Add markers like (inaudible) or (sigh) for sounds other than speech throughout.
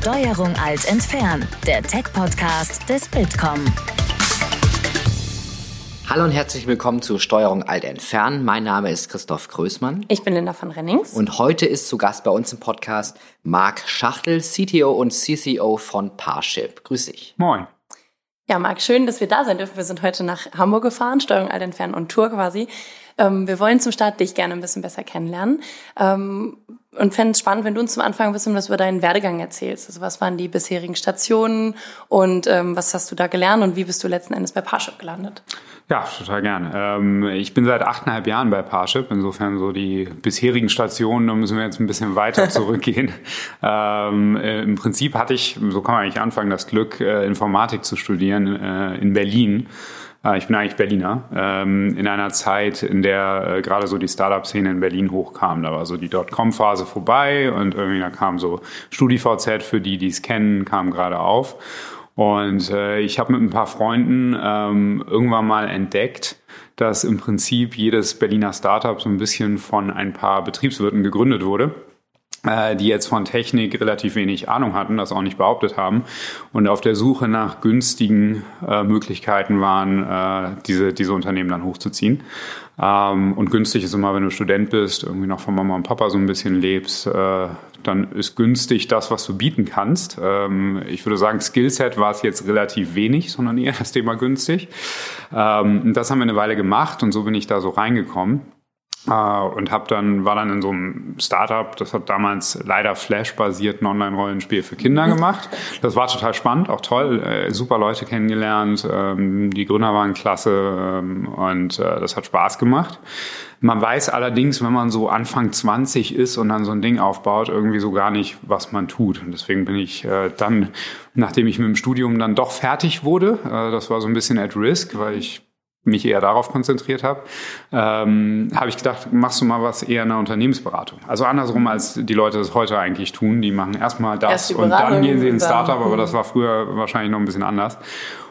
Steuerung Alt entfernen, der Tech-Podcast des Bitkom. Hallo und herzlich willkommen zu Steuerung Alt entfernen. Mein Name ist Christoph Größmann. Ich bin Linda von Rennings. Und heute ist zu Gast bei uns im Podcast Marc Schachtel, CTO und CCO von Parship. Grüß dich. Moin. Ja, Marc, schön, dass wir da sein dürfen. Wir sind heute nach Hamburg gefahren, Steuerung Alt entfernen und Tour quasi. Ähm, wir wollen zum Start dich gerne ein bisschen besser kennenlernen. Ähm, und fände es spannend, wenn du uns zum Anfang ein bisschen was über deinen Werdegang erzählst. Also was waren die bisherigen Stationen und ähm, was hast du da gelernt und wie bist du letzten Endes bei Parship gelandet? Ja, total gerne. Ähm, ich bin seit achteinhalb Jahren bei Parship. Insofern so die bisherigen Stationen, da müssen wir jetzt ein bisschen weiter (laughs) zurückgehen. ähm, äh, Im Prinzip hatte ich, so kann man eigentlich anfangen, das Glück, äh, Informatik zu studieren äh, in Berlin. Äh, ich bin eigentlich Berliner. Ähm, in einer Zeit, in der äh, gerade so die Startup-Szene in Berlin hochkam. Da war so die Dotcom-Phase vorbei und irgendwie da kam so StudiVZ für die, die es kennen, kam gerade auf. Und äh, ich habe mit ein paar Freunden ähm, irgendwann mal entdeckt, dass im Prinzip jedes Berliner Startup so ein bisschen von ein paar Betriebswirten gegründet wurde die jetzt von Technik relativ wenig Ahnung hatten, das auch nicht behauptet haben und auf der Suche nach günstigen äh, Möglichkeiten waren, äh, diese, diese Unternehmen dann hochzuziehen. Ähm, und günstig ist immer, wenn du Student bist, irgendwie noch von Mama und Papa so ein bisschen lebst, äh, dann ist günstig das, was du bieten kannst. Ähm, ich würde sagen, Skillset war es jetzt relativ wenig, sondern eher das Thema günstig. Ähm, das haben wir eine Weile gemacht und so bin ich da so reingekommen. Uh, und hab dann war dann in so einem Startup, das hat damals leider Flash-basierten Online-Rollenspiel für Kinder mhm. gemacht. Das war total spannend, auch toll, äh, super Leute kennengelernt, ähm, die Gründer waren klasse ähm, und äh, das hat Spaß gemacht. Man weiß allerdings, wenn man so Anfang 20 ist und dann so ein Ding aufbaut, irgendwie so gar nicht, was man tut. Und deswegen bin ich äh, dann, nachdem ich mit dem Studium dann doch fertig wurde, äh, das war so ein bisschen at risk, weil ich mich eher darauf konzentriert habe, ähm, habe ich gedacht, machst du mal was eher in der Unternehmensberatung. Also andersrum, als die Leute das heute eigentlich tun. Die machen erstmal das Erst und dann gehen sie in Startup, aber das war früher wahrscheinlich noch ein bisschen anders.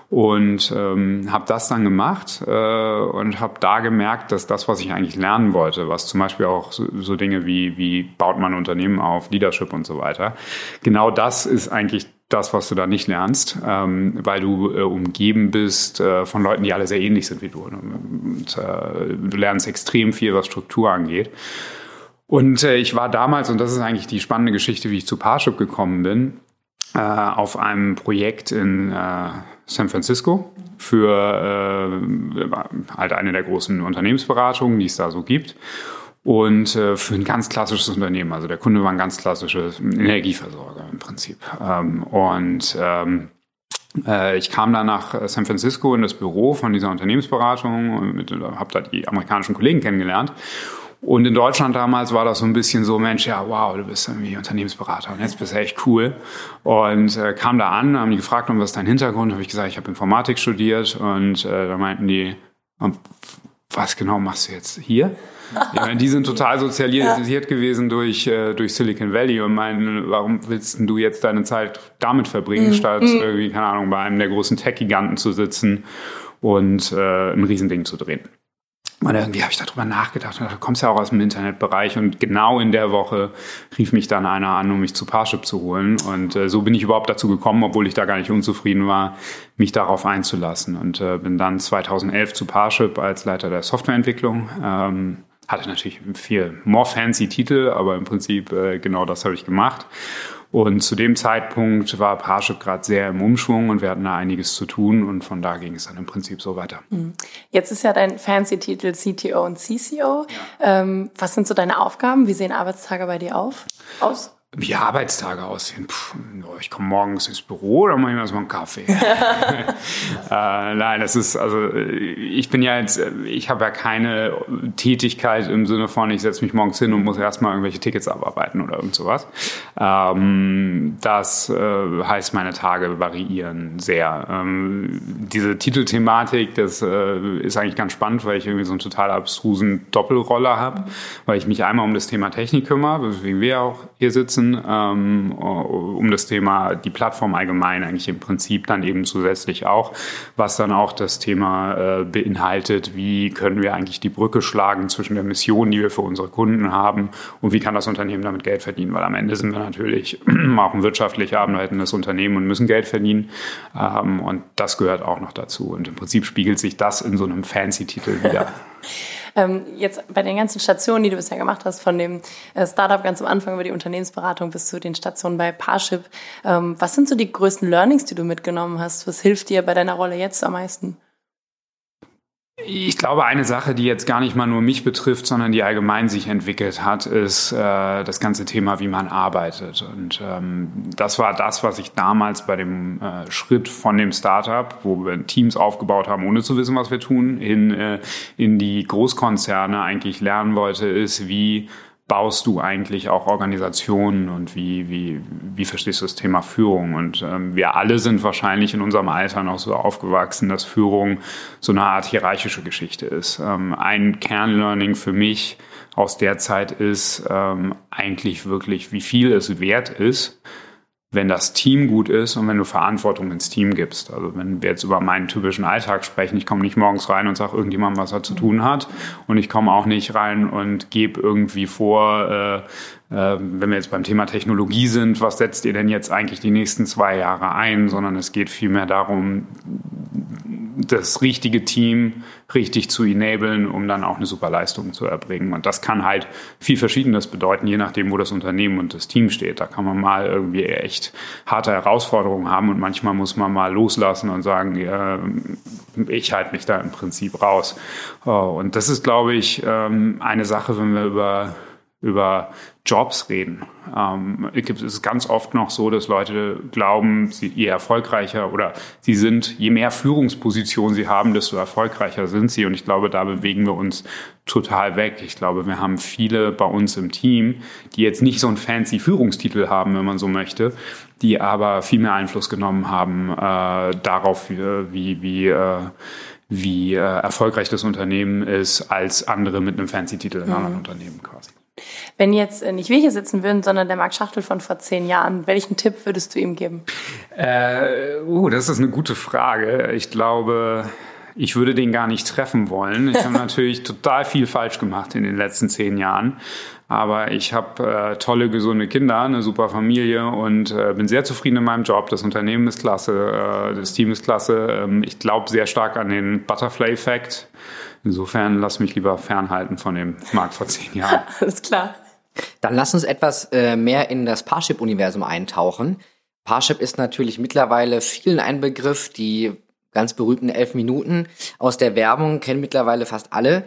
Und ähm, habe das dann gemacht äh, und habe da gemerkt, dass das, was ich eigentlich lernen wollte, was zum Beispiel auch so, so Dinge wie, wie baut man Unternehmen auf, Leadership und so weiter, genau das ist eigentlich das, was du da nicht lernst, ähm, weil du äh, umgeben bist äh, von Leuten, die alle sehr ähnlich sind wie du. Und, äh, du lernst extrem viel, was Struktur angeht. Und äh, ich war damals, und das ist eigentlich die spannende Geschichte, wie ich zu Parship gekommen bin, äh, auf einem Projekt in äh, San Francisco für halt eine der großen Unternehmensberatungen, die es da so gibt und äh, für ein ganz klassisches Unternehmen. Also der Kunde war ein ganz klassisches Energieversorger im Prinzip. Ähm, und ähm, äh, ich kam dann nach San Francisco in das Büro von dieser Unternehmensberatung und habe da die amerikanischen Kollegen kennengelernt. Und in Deutschland damals war das so ein bisschen so, Mensch, ja, wow, du bist irgendwie Unternehmensberater und jetzt bist du echt cool. Und äh, kam da an, haben die gefragt, um was ist dein Hintergrund? Habe ich gesagt, ich habe Informatik studiert und äh, da meinten die, was genau machst du jetzt hier? (laughs) Ja, die sind total sozialisiert ja. gewesen durch, äh, durch Silicon Valley und meinen, warum willst du jetzt deine Zeit damit verbringen, mhm. statt mhm. irgendwie, keine Ahnung, bei einem der großen Tech-Giganten zu sitzen und äh, ein Riesending zu drehen. Und irgendwie habe ich darüber nachgedacht und dachte, du kommst ja auch aus dem Internetbereich und genau in der Woche rief mich dann einer an, um mich zu Parship zu holen. Und äh, so bin ich überhaupt dazu gekommen, obwohl ich da gar nicht unzufrieden war, mich darauf einzulassen. Und äh, bin dann 2011 zu Parship als Leiter der Softwareentwicklung. Ähm, hatte natürlich viel more fancy Titel, aber im Prinzip äh, genau das habe ich gemacht. Und zu dem Zeitpunkt war Parship gerade sehr im Umschwung und wir hatten da einiges zu tun und von da ging es dann im Prinzip so weiter. Mhm. Jetzt ist ja dein fancy Titel CTO und CCO. Ja. Ähm, was sind so deine Aufgaben? Wie sehen Arbeitstage bei dir auf, aus? Wie Arbeitstage aussehen. Puh, ich komme morgens ins Büro oder mache ich mir erstmal einen Kaffee. (laughs) (laughs) äh, nein, das ist, also ich bin ja jetzt, ich habe ja keine Tätigkeit im Sinne von, ich setze mich morgens hin und muss erstmal irgendwelche Tickets abarbeiten oder irgend sowas. Ähm, das äh, heißt, meine Tage variieren sehr. Ähm, diese Titelthematik, das äh, ist eigentlich ganz spannend, weil ich irgendwie so einen total abstrusen Doppelroller habe, weil ich mich einmal um das Thema Technik kümmere, weswegen wir auch hier sitzen nutzen, ähm, um das Thema, die Plattform allgemein eigentlich im Prinzip dann eben zusätzlich auch, was dann auch das Thema äh, beinhaltet, wie können wir eigentlich die Brücke schlagen zwischen der Mission, die wir für unsere Kunden haben und wie kann das Unternehmen damit Geld verdienen, weil am Ende sind wir natürlich (clears throat) auch ein wirtschaftlich arbeitendes Unternehmen und müssen Geld verdienen. Ähm, und das gehört auch noch dazu. Und im Prinzip spiegelt sich das in so einem Fancy-Titel wieder. (laughs) Ähm, jetzt bei den ganzen Stationen, die du bisher gemacht hast, von dem äh, Startup ganz am Anfang über die Unternehmensberatung bis zu den Stationen bei Parship, ähm, was sind so die größten Learnings, die du mitgenommen hast? Was hilft dir bei deiner Rolle jetzt am meisten? Ich glaube, eine Sache, die jetzt gar nicht mal nur mich betrifft, sondern die allgemein sich entwickelt hat, ist äh, das ganze Thema, wie man arbeitet. Und ähm, das war das, was ich damals bei dem äh, Schritt von dem Startup, wo wir Teams aufgebaut haben, ohne zu wissen, was wir tun, in, äh, in die Großkonzerne eigentlich lernen wollte, ist, wie baust du eigentlich auch Organisationen und wie, wie, wie verstehst du das Thema Führung? Und ähm, wir alle sind wahrscheinlich in unserem Alter noch so aufgewachsen, dass Führung so eine Art hierarchische Geschichte ist. Ähm, ein Kernlearning für mich aus der Zeit ist ähm, eigentlich wirklich, wie viel es wert ist, wenn das Team gut ist und wenn du Verantwortung ins Team gibst. Also wenn wir jetzt über meinen typischen Alltag sprechen, ich komme nicht morgens rein und sage irgendjemandem, was er zu tun hat. Und ich komme auch nicht rein und gebe irgendwie vor, äh, wenn wir jetzt beim Thema Technologie sind, was setzt ihr denn jetzt eigentlich die nächsten zwei Jahre ein, sondern es geht vielmehr darum, das richtige Team richtig zu enablen, um dann auch eine super Leistung zu erbringen. Und das kann halt viel Verschiedenes bedeuten, je nachdem, wo das Unternehmen und das Team steht. Da kann man mal irgendwie echt harte Herausforderungen haben und manchmal muss man mal loslassen und sagen, ja, ich halte mich da im Prinzip raus. Und das ist, glaube ich, ähm, eine Sache, wenn wir über über Jobs reden. Ähm, es ist ganz oft noch so, dass Leute glauben, sie, je erfolgreicher oder sie sind, je mehr Führungspositionen sie haben, desto erfolgreicher sind sie. Und ich glaube, da bewegen wir uns total weg. Ich glaube, wir haben viele bei uns im Team, die jetzt nicht so einen fancy Führungstitel haben, wenn man so möchte, die aber viel mehr Einfluss genommen haben äh, darauf, wie, wie, äh, wie äh, erfolgreich das Unternehmen ist, als andere mit einem fancy Titel in mhm. anderen Unternehmen quasi. Wenn jetzt äh, nicht wir hier sitzen würden, sondern der Marc Schachtel von vor zehn Jahren, welchen Tipp würdest du ihm geben? Äh, uh, das ist eine gute Frage. Ich glaube, ich würde den gar nicht treffen wollen. Ich habe (laughs) natürlich total viel falsch gemacht in den letzten zehn Jahren. Aber ich habe äh, tolle, gesunde Kinder, eine super Familie und äh, bin sehr zufrieden in meinem Job. Das Unternehmen ist klasse, äh, das Team ist klasse. Ähm, ich glaube sehr stark an den Butterfly-Effekt. Insofern lass mich lieber fernhalten von dem Markt vor zehn (laughs) Jahren. Alles klar. Dann lass uns etwas äh, mehr in das Parship-Universum eintauchen. Parship ist natürlich mittlerweile vielen ein Begriff. Die ganz berühmten elf Minuten aus der Werbung kennen mittlerweile fast alle.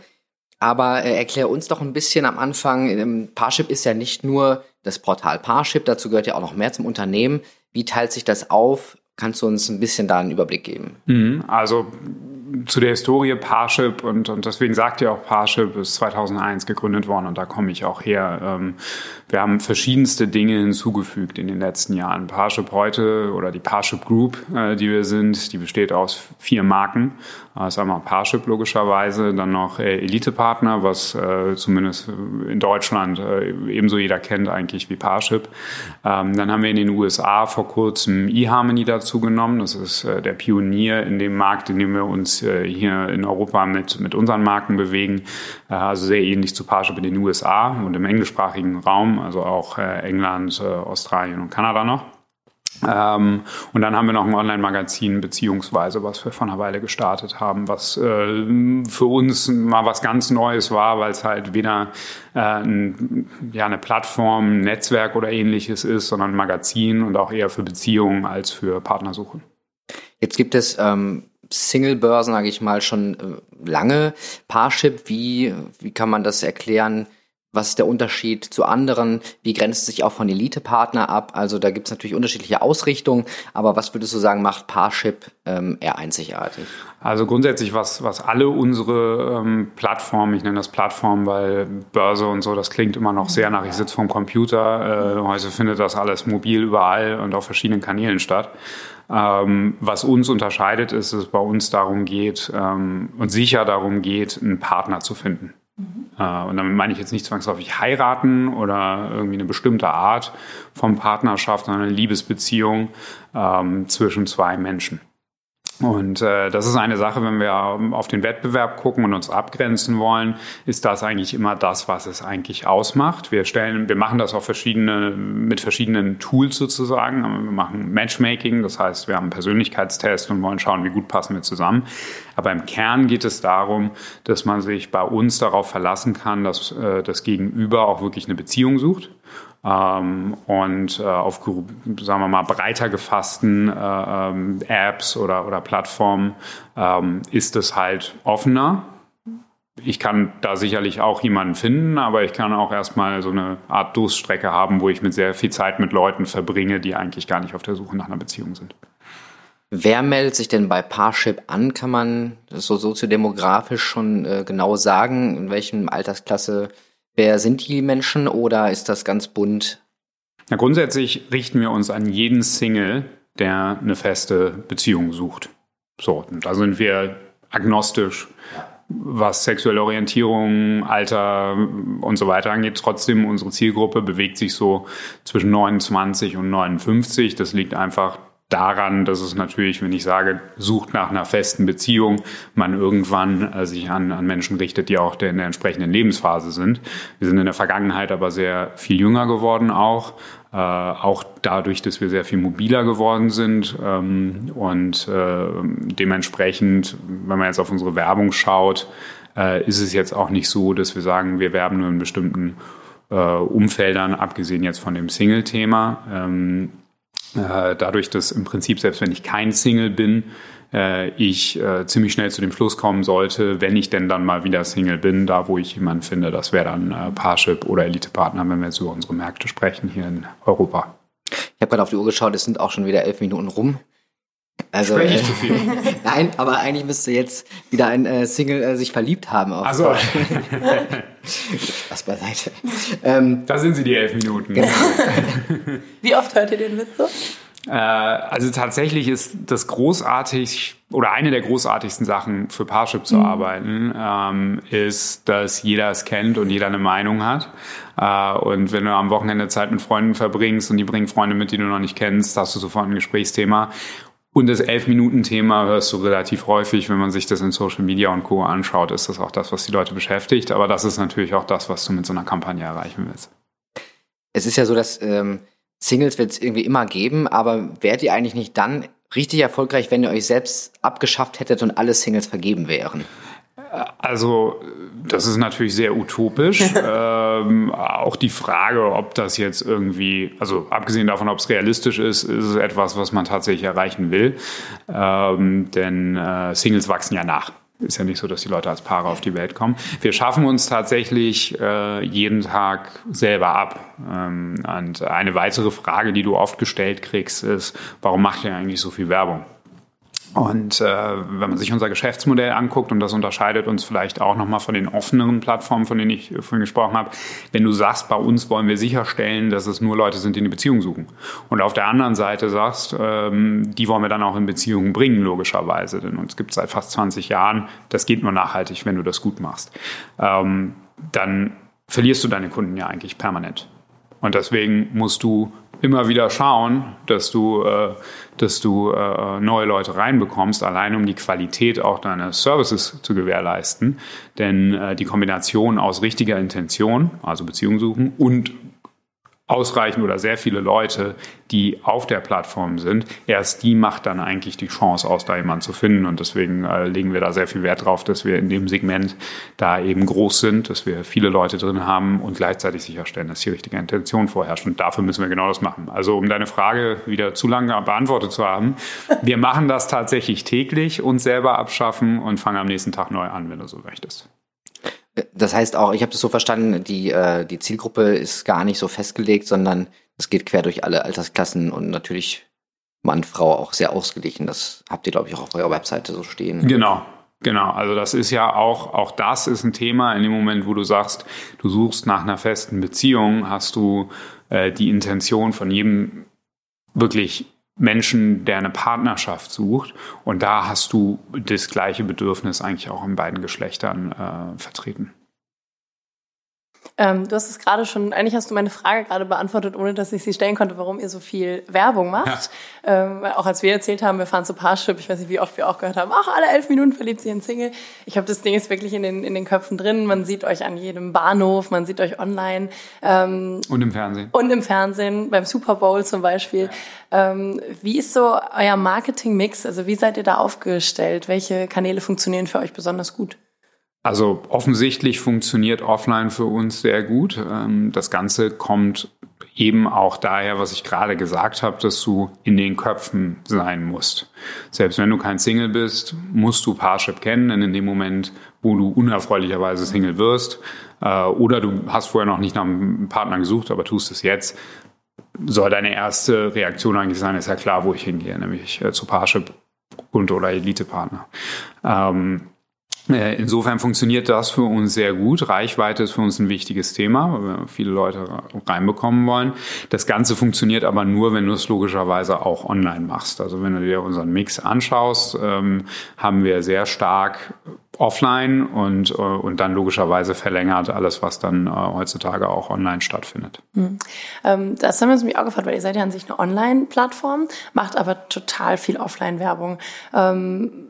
Aber äh, erklär uns doch ein bisschen am Anfang, ähm, Parship ist ja nicht nur das Portal Parship, dazu gehört ja auch noch mehr zum Unternehmen. Wie teilt sich das auf? Kannst du uns ein bisschen da einen Überblick geben? Mhm, also zu der Historie Parship und, und deswegen sagt ihr auch Parship ist 2001 gegründet worden und da komme ich auch her. Ähm, wir haben verschiedenste Dinge hinzugefügt in den letzten Jahren. Parship heute oder die Parship Group, äh, die wir sind, die besteht aus vier Marken. Das ist einmal Parship logischerweise, dann noch äh, Elite-Partner, was äh, zumindest in Deutschland ebenso jeder kennt eigentlich wie Parship. Ähm, dann haben wir in den USA vor kurzem eHarmony dazu genommen. Das ist der Pionier in dem Markt, in dem wir uns hier in Europa mit, mit unseren Marken bewegen. Also sehr ähnlich zu Parship in den USA und im englischsprachigen Raum also auch äh, England, äh, Australien und Kanada noch. Ähm, und dann haben wir noch ein Online-Magazin, beziehungsweise was wir vor einer Weile gestartet haben, was äh, für uns mal was ganz Neues war, weil es halt weder äh, ein, ja, eine Plattform, ein Netzwerk oder ähnliches ist, sondern ein Magazin und auch eher für Beziehungen als für Partnersuche. Jetzt gibt es ähm, Single-Börsen, sage ich mal, schon äh, lange. Parship, wie, wie kann man das erklären? Was ist der Unterschied zu anderen? Wie grenzt es sich auch von Elite-Partner ab? Also da gibt es natürlich unterschiedliche Ausrichtungen, aber was würdest du sagen, macht Parship ähm, eher einzigartig? Also grundsätzlich, was, was alle unsere ähm, Plattformen, ich nenne das Plattform, weil Börse und so, das klingt immer noch sehr nach, ich sitze vom Computer. Äh, heute findet das alles mobil überall und auf verschiedenen Kanälen statt. Ähm, was uns unterscheidet, ist, dass es bei uns darum geht ähm, und sicher darum geht, einen Partner zu finden Äh, und damit meine ich jetzt nicht zwangsläufig heiraten oder irgendwie eine bestimmte Art von Partnerschaft, sondern eine Liebesbeziehung ähm, zwischen zwei Menschen. Und äh, das ist eine Sache, wenn wir auf den Wettbewerb gucken und uns abgrenzen wollen, ist das eigentlich immer das, was es eigentlich ausmacht. Wir stellen, wir machen das auf verschiedene, mit verschiedenen Tools sozusagen. Wir machen Matchmaking, das heißt, wir haben einen Persönlichkeitstest und wollen schauen, wie gut passen wir zusammen. Aber im Kern geht es darum, dass man sich bei uns darauf verlassen kann, dass äh, das Gegenüber auch wirklich eine Beziehung sucht ähm, und äh, auf, sagen wir mal, breiter gefassten äh, ähm, Apps oder, oder Plattformen ähm, ist es halt offener. Ich kann da sicherlich auch jemanden finden, aber ich kann auch erstmal so eine Art Durststrecke haben, wo ich mit sehr viel Zeit mit Leuten verbringe, die eigentlich gar nicht auf der Suche nach einer Beziehung sind. Wer meldet sich denn bei Parship an? Kann man das so soziodemografisch schon äh, genau sagen, in welchem Altersklasse Wer sind die Menschen oder ist das ganz bunt? Ja, grundsätzlich richten wir uns an jeden Single, der eine feste Beziehung sucht. So, da sind wir agnostisch, was sexuelle Orientierung, Alter und so weiter angeht. Trotzdem, unsere Zielgruppe bewegt sich so zwischen 29 und 59. Das liegt einfach daran, dass es natürlich, wenn ich sage, sucht nach einer festen Beziehung, man irgendwann äh, sich an, an Menschen richtet, die auch in der entsprechenden Lebensphase sind. Wir sind in der Vergangenheit aber sehr viel jünger geworden auch, äh, auch dadurch, dass wir sehr viel mobiler geworden sind ähm, und äh, dementsprechend, wenn man jetzt auf unsere Werbung schaut, äh, ist es jetzt auch nicht so, dass wir sagen, wir werben nur in bestimmten äh, Umfeldern, abgesehen jetzt von dem Single-Thema. Ähm, äh, dadurch, dass im Prinzip, selbst wenn ich kein Single bin, äh, ich äh, ziemlich schnell zu dem Schluss kommen sollte, wenn ich denn dann mal wieder Single bin, da wo ich jemanden finde, das wäre dann äh, Parship oder Elite-Partner, wenn wir jetzt über unsere Märkte sprechen hier in Europa. Ich habe gerade auf die Uhr geschaut, es sind auch schon wieder elf Minuten rum. Also, Spreche ich äh, zu viel? (laughs) Nein, aber eigentlich müsste jetzt wieder ein äh, Single äh, sich verliebt haben. Auf also. Spaß (laughs) beiseite. Ähm, da sind sie, die elf Minuten. Genau. (laughs) Wie oft hört ihr den Witz so? Äh, also tatsächlich ist das großartig oder eine der großartigsten Sachen für Parship zu mhm. arbeiten, ähm, ist, dass jeder es kennt und jeder eine Meinung hat. Äh, und wenn du am Wochenende Zeit mit Freunden verbringst und die bringen Freunde mit, die du noch nicht kennst, hast du sofort ein Gesprächsthema. Und das Elf-Minuten-Thema hörst du relativ häufig, wenn man sich das in Social Media und Co. anschaut, ist das auch das, was die Leute beschäftigt. Aber das ist natürlich auch das, was du mit so einer Kampagne erreichen willst. Es ist ja so, dass ähm, Singles wird es irgendwie immer geben, aber wärt ihr eigentlich nicht dann richtig erfolgreich, wenn ihr euch selbst abgeschafft hättet und alle Singles vergeben wären? Also, das ist natürlich sehr utopisch. (laughs) ähm, auch die Frage, ob das jetzt irgendwie, also abgesehen davon, ob es realistisch ist, ist es etwas, was man tatsächlich erreichen will. Ähm, denn äh, Singles wachsen ja nach. Ist ja nicht so, dass die Leute als Paare auf die Welt kommen. Wir schaffen uns tatsächlich äh, jeden Tag selber ab. Ähm, und eine weitere Frage, die du oft gestellt kriegst, ist, warum macht ihr eigentlich so viel Werbung? Und äh, wenn man sich unser Geschäftsmodell anguckt, und das unterscheidet uns vielleicht auch nochmal von den offeneren Plattformen, von denen ich vorhin gesprochen habe, wenn du sagst, bei uns wollen wir sicherstellen, dass es nur Leute sind, die eine Beziehung suchen. Und auf der anderen Seite sagst, ähm, die wollen wir dann auch in Beziehungen bringen, logischerweise. Denn uns gibt es seit fast 20 Jahren, das geht nur nachhaltig, wenn du das gut machst. Ähm, dann verlierst du deine Kunden ja eigentlich permanent. Und deswegen musst du immer wieder schauen, dass du, äh, dass du äh, neue Leute reinbekommst, allein um die Qualität auch deiner Services zu gewährleisten. Denn äh, die Kombination aus richtiger Intention, also Beziehung suchen, und ausreichend oder sehr viele Leute, die auf der Plattform sind, erst die macht dann eigentlich die Chance aus, da jemanden zu finden. Und deswegen äh, legen wir da sehr viel Wert drauf, dass wir in dem Segment da eben groß sind, dass wir viele Leute drin haben und gleichzeitig sicherstellen, dass die richtige Intention vorherrscht. Und dafür müssen wir genau das machen. Also um deine Frage wieder zu lange beantwortet zu haben, (laughs) wir machen das tatsächlich täglich, uns selber abschaffen und fangen am nächsten Tag neu an, wenn du so möchtest. Das heißt auch, ich habe das so verstanden, die, äh, die Zielgruppe ist gar nicht so festgelegt, sondern es geht quer durch alle Altersklassen und natürlich Mann, Frau auch sehr ausgeglichen. Das habt ihr, glaube ich, auch auf eurer Webseite so stehen. Genau. Genau, also das ist ja auch, auch das ist ein Thema in dem Moment, wo du sagst, du suchst nach einer festen Beziehung, hast du äh, die Intention von jedem wirklich Menschen, der eine Partnerschaft sucht. Und da hast du das gleiche Bedürfnis eigentlich auch in beiden Geschlechtern äh, vertreten. Ähm, du hast es gerade schon, eigentlich hast du meine Frage gerade beantwortet, ohne dass ich sie stellen konnte, warum ihr so viel Werbung macht. Ja. Ähm, auch als wir erzählt haben, wir fahren zu Parship, ich weiß nicht, wie oft wir auch gehört haben, ach, alle elf Minuten verliebt sich ein Single. Ich habe das Ding ist wirklich in den, in den Köpfen drin. Man sieht euch an jedem Bahnhof, man sieht euch online. Ähm, und im Fernsehen. Und im Fernsehen, beim Super Bowl zum Beispiel. Ja. Ähm, wie ist so euer Marketing-Mix? Also wie seid ihr da aufgestellt? Welche Kanäle funktionieren für euch besonders gut? Also offensichtlich funktioniert offline für uns sehr gut. Ähm, das Ganze kommt eben auch daher, was ich gerade gesagt habe, dass du in den Köpfen sein musst. Selbst wenn du kein Single bist, musst du Parship kennen, denn in dem Moment, wo du unerfreulicherweise Single wirst, äh, oder du hast vorher noch nicht nach einem Partner gesucht, aber tust es jetzt, soll deine erste Reaktion eigentlich sein, ist ja klar, wo ich hingehe, nämlich äh, zu Parship und oder Elite-Partner. Ähm, äh, insofern funktioniert das für uns sehr gut. Reichweite ist für uns ein wichtiges Thema, weil wir viele Leute reinbekommen wollen. Das Ganze funktioniert aber nur, wenn du es logischerweise auch online machst. Also wenn du dir unseren Mix anschaust, ähm, haben wir sehr stark offline und, äh, und dann logischerweise verlängert alles, was dann äh, heutzutage auch online stattfindet. Mhm. Ähm, das haben wir uns auch gefragt, weil ihr seid ja an sich eine Online-Plattform, macht aber total viel Offline-Werbung. Ähm,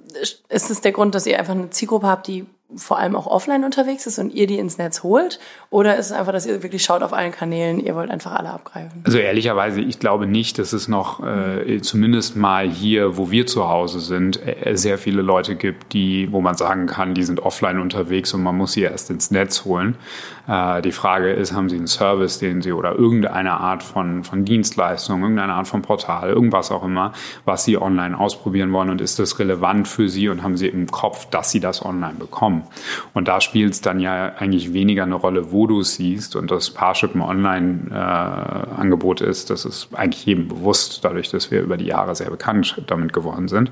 ist es der Grund, dass ihr einfach eine Zielgruppe habt, die vor allem auch offline unterwegs ist und ihr die ins Netz holt? Oder ist es einfach, dass ihr wirklich schaut auf allen Kanälen, ihr wollt einfach alle abgreifen? Also ehrlicherweise, ich glaube nicht, dass es noch äh, zumindest mal hier, wo wir zu Hause sind, äh, sehr viele Leute gibt, die, wo man sagen kann, die sind offline unterwegs und man muss sie erst ins Netz holen. Äh, die Frage ist, haben sie einen Service, den sie oder irgendeine Art von, von Dienstleistung, irgendeine Art von Portal, irgendwas auch immer, was sie online ausprobieren wollen und ist das relevant für sie und haben sie im Kopf, dass sie das online bekommen? Und da spielt es dann ja eigentlich weniger eine Rolle, wo du es siehst. Und das Parship ein Online-Angebot äh, ist, das ist eigentlich jedem bewusst, dadurch, dass wir über die Jahre sehr bekannt damit geworden sind.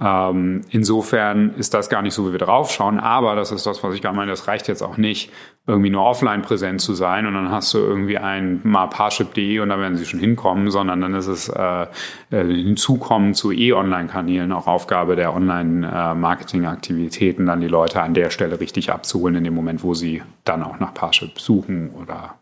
Ähm, insofern ist das gar nicht so, wie wir drauf schauen. Aber das ist das, was ich gerade meine, das reicht jetzt auch nicht, irgendwie nur offline präsent zu sein und dann hast du irgendwie ein mal Parship.de und da werden sie schon hinkommen, sondern dann ist es äh, äh hinzukommen zu E-Online-Kanälen auch Aufgabe der Online-Marketing-Aktivitäten, dann die Leute an der Stelle richtig abzuholen in dem Moment, wo sie dann auch nach Parship suchen oder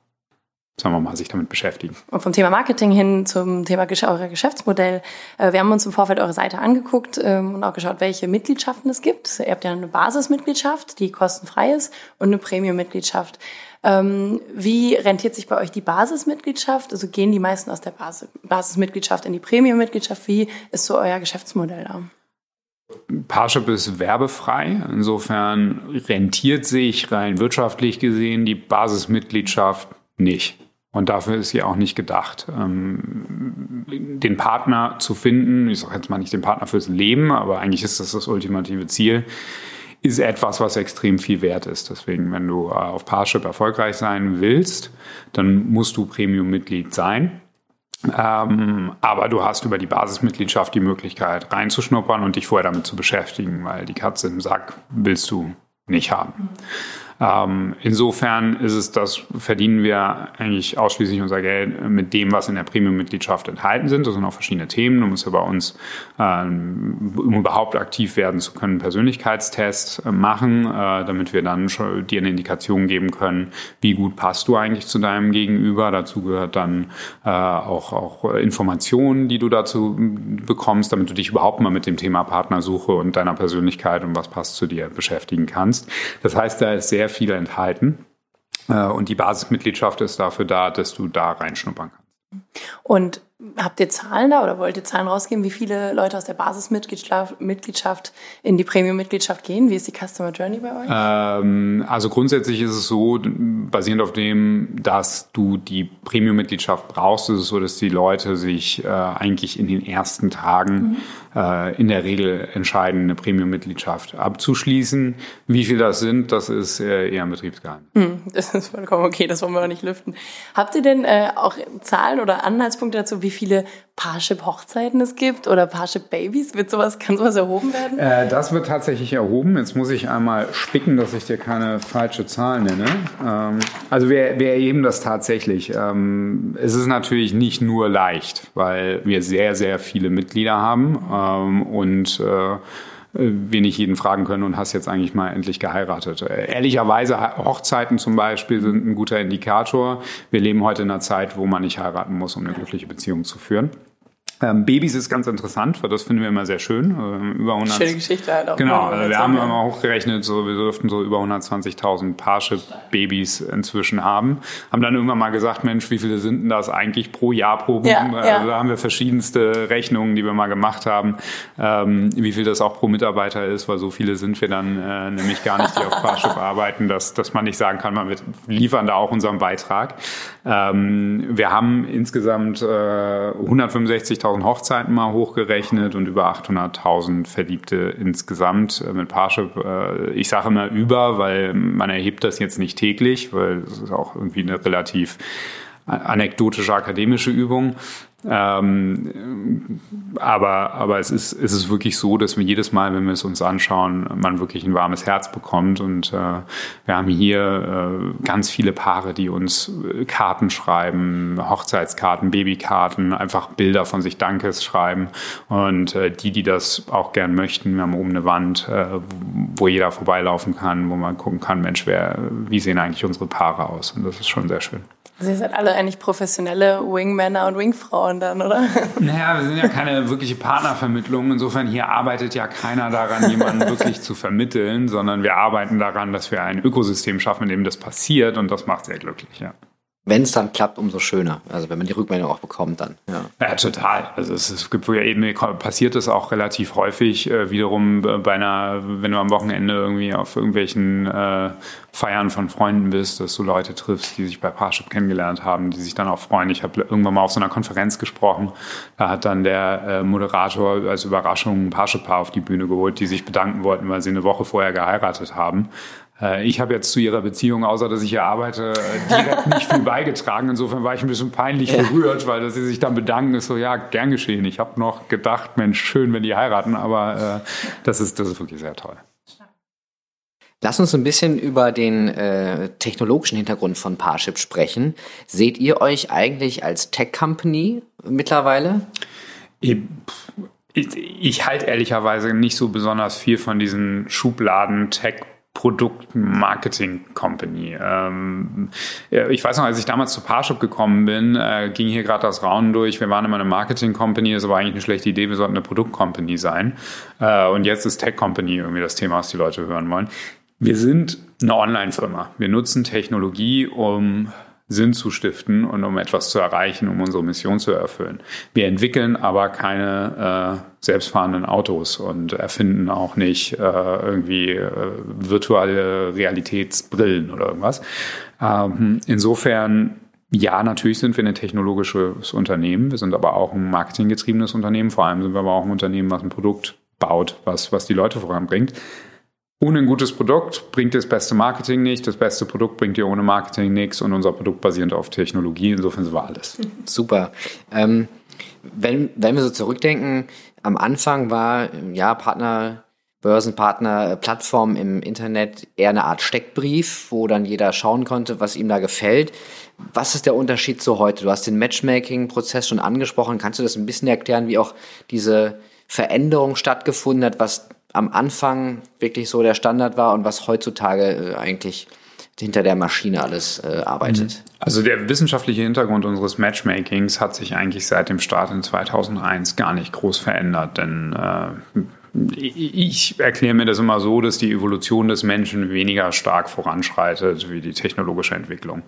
sagen wir mal, sich damit beschäftigen. Und vom Thema Marketing hin zum Thema eurer Geschäftsmodell. Äh, wir haben uns im Vorfeld eure Seite angeguckt ähm, und auch geschaut, welche Mitgliedschaften es gibt. Ihr habt ja eine Basismitgliedschaft, die kostenfrei ist, und eine Premium-Mitgliedschaft. Ähm, wie rentiert sich bei euch die Basismitgliedschaft? Also gehen die meisten aus der Basismitgliedschaft in die Premium-Mitgliedschaft? Wie ist so euer Geschäftsmodell da? Parship ist werbefrei. Insofern rentiert sich rein wirtschaftlich gesehen die Basismitgliedschaft nicht. Und dafür ist sie auch nicht gedacht. Ähm, den Partner zu finden, ich sage jetzt mal nicht den Partner fürs Leben, aber eigentlich ist das das ultimative Ziel, ist etwas, was extrem viel wert ist. Deswegen, wenn du äh, auf Parship erfolgreich sein willst, dann musst du Premium-Mitglied sein. Ähm, aber du hast über die Basismitgliedschaft die Möglichkeit reinzuschnuppern und dich vorher damit zu beschäftigen, weil die Katze im Sack willst du nicht haben. Ähm, insofern ist es das, verdienen wir eigentlich ausschließlich unser Geld mit dem, was in der Premium-Mitgliedschaft enthalten sind. Das sind auch verschiedene Themen. Du musst ja bei uns, ähm, um überhaupt aktiv werden zu können, Persönlichkeitstests äh, machen, äh, damit wir dann schon dir eine Indikation geben können, wie gut passt du eigentlich zu deinem Gegenüber. Dazu gehört dann äh, auch, auch Informationen, die du dazu bekommst, damit du dich überhaupt mal mit dem Thema Partnersuche und deiner Persönlichkeit und was passt zu dir beschäftigen kannst. Das heißt, da ist sehr viel enthalten. Äh, und die Basismitgliedschaft ist dafür da, dass du da reinschnuppern kannst. Und habt ihr Zahlen da oder wollt ihr Zahlen rausgeben, wie viele Leute aus der Basismitgliedschaft in die Premium-Mitgliedschaft gehen? Wie ist die Customer Journey bei euch? Ähm, also grundsätzlich ist es so, basierend auf dem, dass du die Premium-Mitgliedschaft brauchst, ist es so, dass die Leute sich äh, eigentlich in den ersten Tagen mhm äh, in der Regel entscheiden, eine Premium-Mitgliedschaft abzuschließen. Wie viel das sind, das ist äh, eher ein Betriebsgeheimnis. Hm, das ist vollkommen okay, das wollen wir auch nicht lüften. Habt ihr denn äh, auch Zahlen oder Anhaltspunkte dazu, wie viele Parship-Hochzeiten es gibt oder Parship-Babys? Wird sowas, kann sowas erhoben werden? Äh, das wird tatsächlich erhoben. Jetzt muss ich einmal spicken, dass ich dir keine falsche Zahl nenne. Ähm, also wir, wir erheben das tatsächlich. Ähm, es ist natürlich nicht nur leicht, weil wir sehr, sehr viele Mitglieder haben ähm, und äh, wen ich jeden fragen können und hast jetzt eigentlich mal endlich geheiratet. Ehrlicherweise, Hochzeiten zum Beispiel sind ein guter Indikator. Wir leben heute in einer Zeit, wo man nicht heiraten muss, um eine glückliche Beziehung zu führen. Ähm, Babys ist ganz interessant, weil das finden wir immer sehr schön. Ähm, über 100, Schöne Geschichte halt auch. Genau, also wir haben immer hochgerechnet, so, wir dürften so über 120.000 Parship-Babys inzwischen haben. Haben dann irgendwann mal gesagt, Mensch, wie viele sind denn das eigentlich pro Jahr, pro ja, also ja. Da haben wir verschiedenste Rechnungen, die wir mal gemacht haben, ähm, wie viel das auch pro Mitarbeiter ist, weil so viele sind wir dann äh, nämlich gar nicht, die auf Parship (laughs) arbeiten, dass, dass man nicht sagen kann, man liefern da auch unseren Beitrag. Ähm, wir haben insgesamt äh, 165.000 1000 Hochzeiten mal hochgerechnet und über 800.000 Verliebte insgesamt äh, mit Parship. Äh, ich sage immer über, weil man erhebt das jetzt nicht täglich, weil es ist auch irgendwie eine relativ anekdotische akademische Übung. Ähm, aber, aber es ist, es ist wirklich so, dass wir jedes Mal, wenn wir es uns anschauen, man wirklich ein warmes Herz bekommt. Und äh, wir haben hier äh, ganz viele Paare, die uns äh, Karten schreiben, Hochzeitskarten, Babykarten, einfach Bilder von sich Dankes schreiben. Und äh, die, die das auch gern möchten, wir haben oben eine Wand, äh, wo jeder vorbeilaufen kann, wo man gucken kann, Mensch, wer, wie sehen eigentlich unsere Paare aus? Und das ist schon sehr schön. Also ihr seid alle eigentlich professionelle Wingmänner und Wingfrauen dann, oder? (laughs) Naja, wir sind ja keine wirkliche Partnervermittlung. Insofern hier arbeitet ja keiner daran, jemanden (laughs) wirklich zu vermitteln, sondern wir arbeiten daran, dass wir ein Ökosystem schaffen, in dem das passiert und das macht sehr glücklich, ja. Wenn es dann klappt, umso schöner. Also wenn man die Rückmeldung auch bekommt, dann. Ja, ja total. Also es, gibt ja eben passiert es auch relativ häufig äh, wiederum bei einer, wenn du am Wochenende irgendwie auf irgendwelchen äh, Feiern von Freunden bist, dass du Leute triffst, die sich bei Parship kennengelernt haben, die sich dann auch freuen. Ich habe irgendwann mal auf so einer Konferenz gesprochen. Da hat dann der äh, Moderator als Überraschung ein Parship-Paar auf die Bühne geholt, die sich bedanken wollten, weil sie eine Woche vorher geheiratet haben. Äh, ich habe jetzt zu ihrer Beziehung, außer dass ich hier arbeite, äh, direkt nicht viel beigetragen. Insofern war ich ein bisschen peinlich berührt, weil dass sie sich dann bedanken, ist so, ja, gern geschehen. Ich habe noch gedacht, Mensch, schön, wenn die heiraten, aber äh, das, ist, das ist wirklich sehr toll. Lass uns ein bisschen über den äh, technologischen Hintergrund von Parship sprechen. Seht ihr euch eigentlich als Tech-Company mittlerweile? Ich, ich, ich halte ehrlicherweise nicht so besonders viel von diesen Schubladen-Tech- Produkt-Marketing-Company. Ähm, ich weiß noch, als ich damals zu Parship gekommen bin, äh, ging hier gerade das Rauen durch. Wir waren immer eine Marketing-Company, das war eigentlich eine schlechte Idee, wir sollten eine Produkt-Company sein. Äh, und jetzt ist Tech-Company irgendwie das Thema, was die Leute hören wollen. Wir sind eine Online-Firma. Wir nutzen Technologie, um Sinn zu stiften und um etwas zu erreichen, um unsere Mission zu erfüllen. Wir entwickeln aber keine äh, selbstfahrenden Autos und erfinden auch nicht äh, irgendwie äh, virtuelle Realitätsbrillen oder irgendwas. Ähm, insofern ja, natürlich sind wir ein technologisches Unternehmen. Wir sind aber auch ein marketinggetriebenes Unternehmen. Vor allem sind wir aber auch ein Unternehmen, was ein Produkt baut, was, was die Leute voranbringt ohne ein gutes Produkt bringt das beste Marketing nicht, das beste Produkt bringt dir ohne Marketing nichts und unser Produkt basiert auf Technologie, insofern sind wir alles. Super. Ähm, wenn, wenn wir so zurückdenken, am Anfang war ja Partner, Börsenpartner, Plattform im Internet eher eine Art Steckbrief, wo dann jeder schauen konnte, was ihm da gefällt. Was ist der Unterschied zu heute? Du hast den Matchmaking-Prozess schon angesprochen. Kannst du das ein bisschen erklären, wie auch diese Veränderung stattgefunden hat, was am Anfang wirklich so der Standard war und was heutzutage äh, eigentlich hinter der Maschine alles äh, arbeitet. Mhm. Also der wissenschaftliche Hintergrund unseres Matchmakings hat sich eigentlich seit dem Start in 2001 gar nicht groß verändert, denn äh, ich erkläre mir das immer so, dass die Evolution des Menschen weniger stark voranschreitet wie die technologische Entwicklung.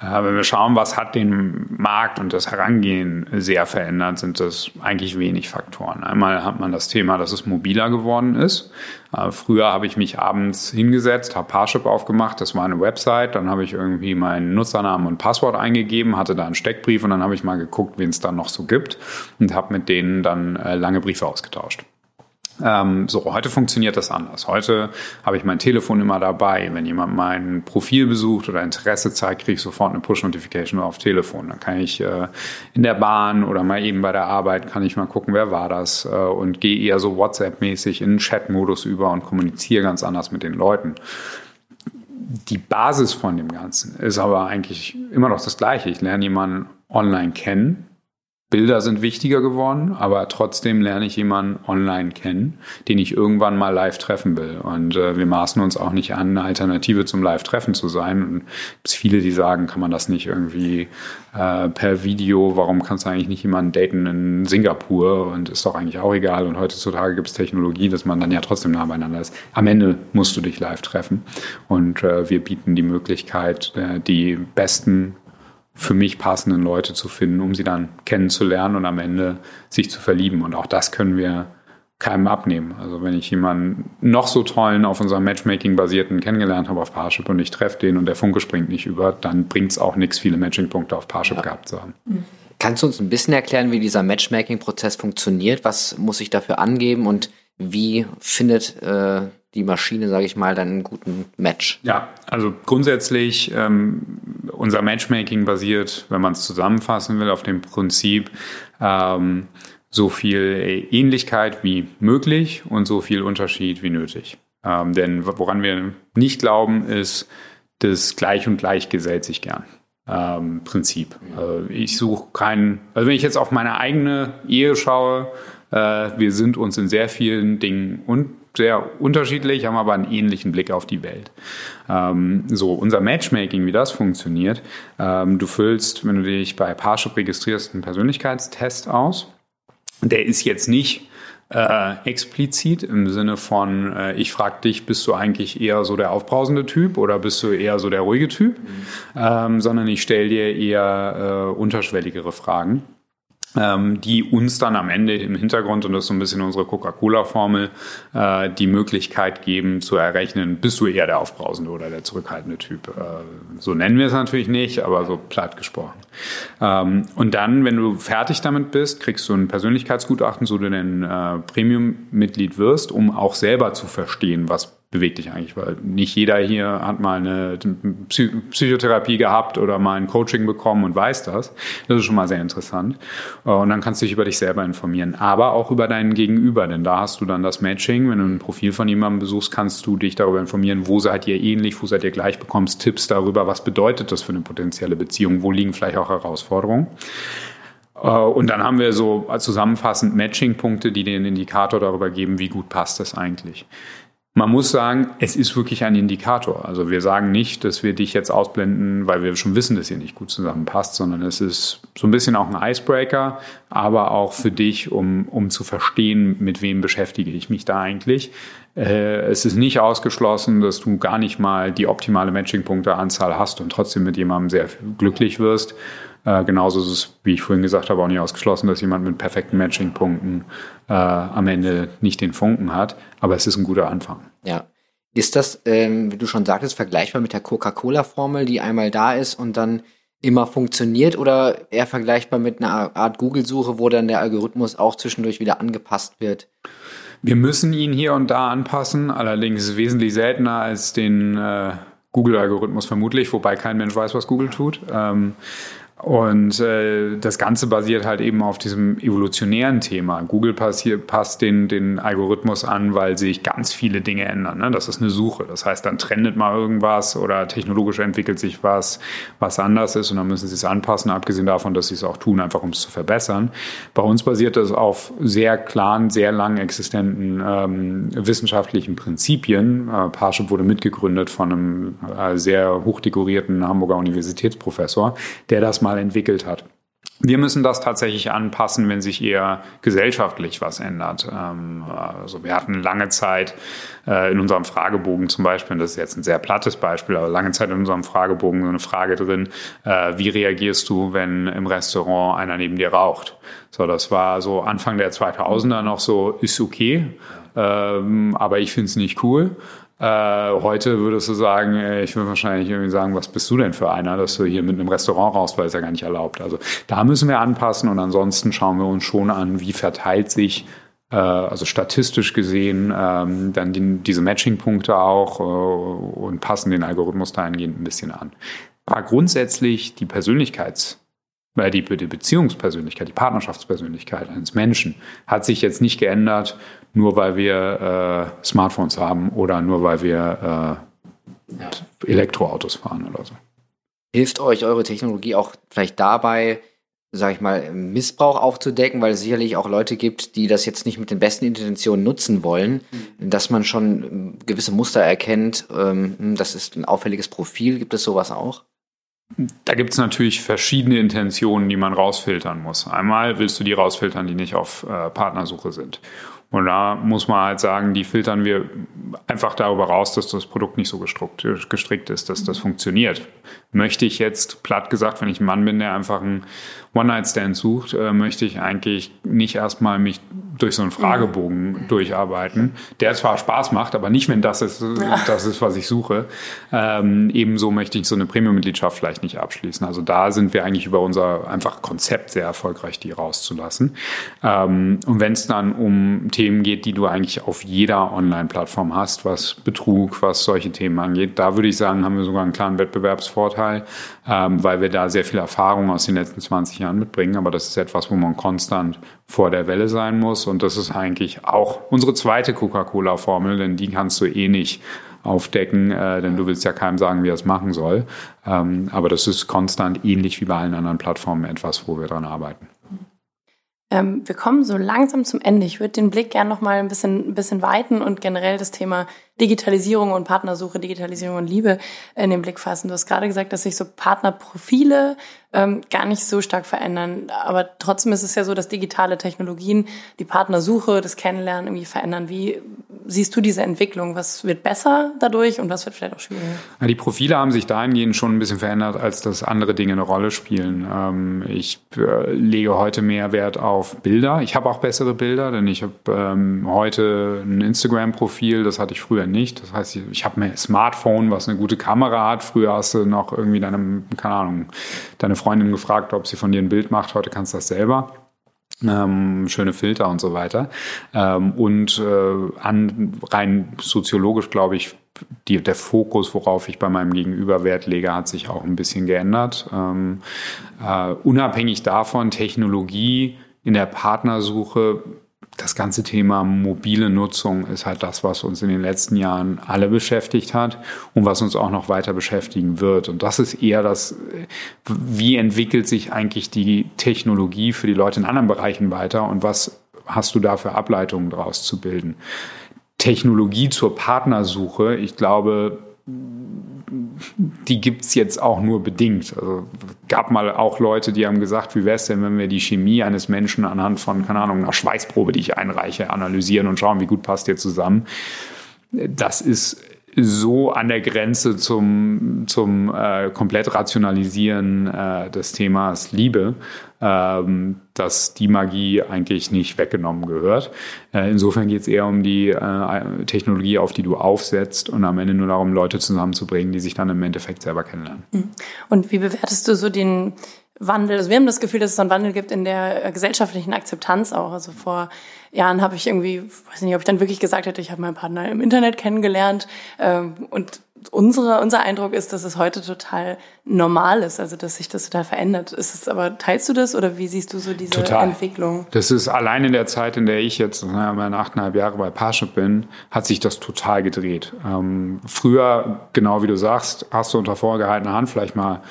Äh, wenn wir schauen, was hat den Markt und das Herangehen sehr verändert, sind das eigentlich wenig Faktoren. Einmal hat man das Thema, dass es mobiler geworden ist. Äh, früher habe ich mich abends hingesetzt, habe Parship aufgemacht, das war eine Website, dann habe ich irgendwie meinen Nutzernamen und Passwort eingegeben, hatte da einen Steckbrief und dann habe ich mal geguckt, wen es dann noch so gibt und habe mit denen dann äh, lange Briefe ausgetauscht. Ähm, so, heute funktioniert das anders. Heute habe ich mein Telefon immer dabei. Wenn jemand mein Profil besucht oder Interesse zeigt, kriege ich sofort eine Push-Notification auf Telefon. Dann kann ich äh, in der Bahn oder mal eben bei der Arbeit kann ich mal gucken, wer war das äh, und gehe eher so WhatsApp-mäßig in Chat-Modus über und kommuniziere ganz anders mit den Leuten. Die Basis von dem Ganzen ist aber eigentlich immer noch das Gleiche. Ich lerne jemanden online kennen Bilder sind wichtiger geworden, aber trotzdem lerne ich jemanden online kennen, den ich irgendwann mal live treffen will. Und äh, wir maßen uns auch nicht an, eine Alternative zum Live-Treffen zu sein. Und es viele, die sagen, kann man das nicht irgendwie äh, per Video, warum kannst du eigentlich nicht jemanden daten in Singapur? Und ist doch eigentlich auch egal. Und heutzutage gibt es Technologie, dass man dann ja trotzdem nah beieinander ist. Am Ende musst du dich live treffen. Und äh, wir bieten die Möglichkeit, äh, die besten für mich passenden Leute zu finden, um sie dann kennenzulernen und am Ende sich zu verlieben. Und auch das können wir keinem abnehmen. Also wenn ich jemanden noch so tollen auf unserem Matchmaking-basierten kennengelernt habe auf Parship und ich treffe den und der Funke springt nicht über, dann bringt es auch nichts, viele Matching-Punkte auf Parship ja. gehabt zu haben. Kannst du uns ein bisschen erklären, wie dieser Matchmaking-Prozess funktioniert? Was muss ich dafür angeben und wie findet äh, die Maschine, sage ich mal, dann einen guten Match? Ja, also grundsätzlich ähm, unser Matchmaking basiert, wenn man es zusammenfassen will, auf dem Prinzip ähm, so viel Ähnlichkeit wie möglich und so viel Unterschied wie nötig. Ähm, denn woran wir nicht glauben, ist, dass gleich und gleich gesellt sich gern. Ähm, Prinzip. Also ich suche keinen, also wenn ich jetzt auf meine eigene Ehe schaue, äh, wir sind uns in sehr vielen Dingen und sehr unterschiedlich, haben aber einen ähnlichen Blick auf die Welt. Ähm, so, unser Matchmaking, wie das funktioniert, ähm, du füllst, wenn du dich bei Parship registrierst, einen Persönlichkeitstest aus. Der ist jetzt nicht äh, explizit im Sinne von, äh, ich frage dich, bist du eigentlich eher so der aufbrausende Typ oder bist du eher so der ruhige Typ, mhm. ähm, sondern ich stelle dir eher äh, unterschwelligere Fragen die uns dann am Ende im Hintergrund, und das ist so ein bisschen unsere Coca-Cola-Formel, äh, die Möglichkeit geben zu errechnen, bist du eher der aufbrausende oder der zurückhaltende Typ. Äh, so nennen wir es natürlich nicht, aber so platt gesprochen. Ähm, und dann, wenn du fertig damit bist, kriegst du ein Persönlichkeitsgutachten, so du denn äh, Premium-Mitglied wirst, um auch selber zu verstehen, was bewegt dich eigentlich? Weil nicht jeder hier hat mal eine Psychotherapie gehabt oder mal ein Coaching bekommen und weiß das. Das ist schon mal sehr interessant. Äh, und dann kannst du dich über dich selber informieren, aber auch über deinen Gegenüber, denn da hast du dann das Matching. Wenn du ein Profil von jemandem besuchst, kannst du dich darüber informieren, wo seid ihr ähnlich, wo seid ihr gleich, bekommst Tipps darüber, was bedeutet das für eine potenzielle Beziehung, wo liegen vielleicht auch Herausforderungen. Äh, und dann haben wir so zusammenfassend Matching-Punkte, die den Indikator darüber geben, wie gut passt das eigentlich. Man muss sagen, es ist wirklich ein Indikator. Also wir sagen nicht, dass wir dich jetzt ausblenden, weil wir schon wissen, dass ihr nicht gut zusammenpasst, sondern es ist so ein bisschen auch ein Icebreaker, aber auch für dich, um, um zu verstehen, mit wem beschäftige ich mich da eigentlich. Äh, es ist nicht ausgeschlossen, dass du gar nicht mal die optimale Matching-Punkte-Anzahl hast und trotzdem mit jemandem sehr glücklich wirst. Äh, genauso ist es, wie ich vorhin gesagt habe, auch nicht ausgeschlossen, dass jemand mit perfekten Matching-Punkten äh, am Ende nicht den Funken hat. Aber es ist ein guter Anfang. Ja. Ist das, ähm, wie du schon sagtest, vergleichbar mit der Coca-Cola-Formel, die einmal da ist und dann immer funktioniert oder eher vergleichbar mit einer Art Google-Suche, wo dann der Algorithmus auch zwischendurch wieder angepasst wird? Wir müssen ihn hier und da anpassen, allerdings wesentlich seltener als den äh, Google-Algorithmus vermutlich, wobei kein Mensch weiß, was Google tut. Ähm, und äh, das Ganze basiert halt eben auf diesem evolutionären Thema. Google passiert, passt den, den Algorithmus an, weil sich ganz viele Dinge ändern. Ne? Das ist eine Suche. Das heißt, dann trendet mal irgendwas oder technologisch entwickelt sich was, was anders ist und dann müssen sie es anpassen, abgesehen davon, dass sie es auch tun, einfach um es zu verbessern. Bei uns basiert das auf sehr klaren, sehr lang existenten ähm, wissenschaftlichen Prinzipien. Äh, Parship wurde mitgegründet von einem äh, sehr hochdekorierten Hamburger Universitätsprofessor, der das mal entwickelt hat. Wir müssen das tatsächlich anpassen, wenn sich eher gesellschaftlich was ändert. Ähm, also wir hatten lange Zeit äh, in unserem Fragebogen zum Beispiel, und das ist jetzt ein sehr plattes Beispiel, aber lange Zeit in unserem Fragebogen so eine Frage drin, äh, wie reagierst du, wenn im Restaurant einer neben dir raucht? So, das war so Anfang der 2000er noch so, ist okay, ähm, aber ich finde es nicht cool. Äh, heute würdest du sagen, äh, ich würde wahrscheinlich irgendwie sagen, was bist du denn für einer, dass du hier mit einem Restaurant raus, weil es ja gar nicht erlaubt. Also da müssen wir anpassen und ansonsten schauen wir uns schon an, wie verteilt sich äh, also statistisch gesehen ähm, dann die, diese Matching-Punkte auch äh, und passen den Algorithmus dahingehend ein bisschen an. Aber grundsätzlich die Persönlichkeits- die, die Beziehungspersönlichkeit, die Partnerschaftspersönlichkeit eines Menschen hat sich jetzt nicht geändert, nur weil wir äh, Smartphones haben oder nur weil wir äh, ja. Elektroautos fahren oder so. Hilft euch eure Technologie auch vielleicht dabei, sag ich mal, Missbrauch aufzudecken, weil es sicherlich auch Leute gibt, die das jetzt nicht mit den besten Intentionen nutzen wollen, mhm. dass man schon ähm, gewisse Muster erkennt, ähm, das ist ein auffälliges Profil. Gibt es sowas auch? Da gibt es natürlich verschiedene Intentionen, die man rausfiltern muss. Einmal willst du die rausfiltern, die nicht auf äh, Partnersuche sind. Und da muss man halt sagen, die filtern wir einfach darüber raus, dass das Produkt nicht so gestrickt ist, dass das funktioniert. Möchte ich jetzt, platt gesagt, wenn ich ein Mann bin, der einfach einen One-Night-Stand sucht, äh, möchte ich eigentlich nicht erstmal mich durch so einen Fragebogen mhm. durcharbeiten, der zwar Spaß macht, aber nicht, wenn das ist, das ist, was ich suche. Ähm, ebenso möchte ich so eine Premium-Mitgliedschaft vielleicht nicht abschließen. Also da sind wir eigentlich über unser einfach Konzept sehr erfolgreich, die rauszulassen. Ähm, und wenn es dann um Themen geht, die du eigentlich auf jeder Online-Plattform hast, was Betrug, was solche Themen angeht, da würde ich sagen, haben wir sogar einen klaren Wettbewerbsvorteil, ähm, weil wir da sehr viel Erfahrung aus den letzten 20 Jahren mitbringen, aber das ist etwas, wo man konstant vor der Welle sein muss und das ist eigentlich auch unsere zweite Coca-Cola-Formel, denn die kannst du eh nicht aufdecken, äh, denn du willst ja keinem sagen, wie er es machen soll. Ähm, aber das ist konstant ähnlich wie bei allen anderen Plattformen etwas, wo wir dran arbeiten. Ähm, wir kommen so langsam zum Ende. Ich würde den Blick gerne noch mal ein bisschen, ein bisschen weiten und generell das Thema Digitalisierung und Partnersuche, Digitalisierung und Liebe in den Blick fassen. Du hast gerade gesagt, dass sich so Partnerprofile ähm, gar nicht so stark verändern. Aber trotzdem ist es ja so, dass digitale Technologien die Partnersuche, das Kennenlernen irgendwie verändern. Wie siehst du diese Entwicklung? Was wird besser dadurch und was wird vielleicht auch schwieriger? Ja, die Profile haben sich dahingehend schon ein bisschen verändert, als dass andere Dinge eine Rolle spielen. Ähm, ich äh, lege heute mehr Wert auf Bilder. Ich habe auch bessere Bilder, denn ich habe ähm, heute ein Instagram-Profil, das hatte ich früher nicht. Das heißt, ich habe mein Smartphone, was eine gute Kamera hat. Früher hast du noch irgendwie deine, keine Ahnung, deine Freundin gefragt, ob sie von dir ein Bild macht. Heute kannst du das selber. Ähm, schöne Filter und so weiter. Ähm, und äh, an, rein soziologisch glaube ich, die, der Fokus, worauf ich bei meinem Gegenüber Wert lege, hat sich auch ein bisschen geändert. Ähm, äh, unabhängig davon, Technologie in der Partnersuche das ganze Thema mobile Nutzung ist halt das, was uns in den letzten Jahren alle beschäftigt hat und was uns auch noch weiter beschäftigen wird. Und das ist eher das, wie entwickelt sich eigentlich die Technologie für die Leute in anderen Bereichen weiter und was hast du da für Ableitungen daraus zu bilden? Technologie zur Partnersuche, ich glaube, die gibt's jetzt auch nur bedingt. Also gab mal auch Leute, die haben gesagt, wie wäre es denn, wenn wir die Chemie eines Menschen anhand von, keine Ahnung, einer Schweißprobe, die ich einreiche, analysieren und schauen, wie gut passt ihr zusammen. Das ist so an der Grenze zum, zum äh, komplett Rationalisieren äh, des Themas Liebe, ähm, dass die Magie eigentlich nicht weggenommen gehört. Äh, insofern geht es eher um die äh, Technologie, auf die du aufsetzt und am Ende nur darum, Leute zusammenzubringen, die sich dann im Endeffekt selber kennenlernen. Mhm. Und wie bewertest du so den Wandel? Also wir haben das Gefühl, dass es einen Wandel gibt in der gesellschaftlichen Akzeptanz auch. Also vor Jahren habe ich irgendwie, weiß nicht, ob ich dann wirklich gesagt hätte, ich habe meinen Partner im Internet kennengelernt ähm, und unsere, unser Eindruck ist, dass es heute total normal ist, also dass sich das total verändert. Ist es aber, teilst du das oder wie siehst du so diese total. Entwicklung? Das ist allein in der Zeit, in der ich jetzt naja, meine achteinhalb Jahre bei Parship bin, hat sich das total gedreht. Ähm, früher, genau wie du sagst, hast du unter vorgehaltener Hand vielleicht mal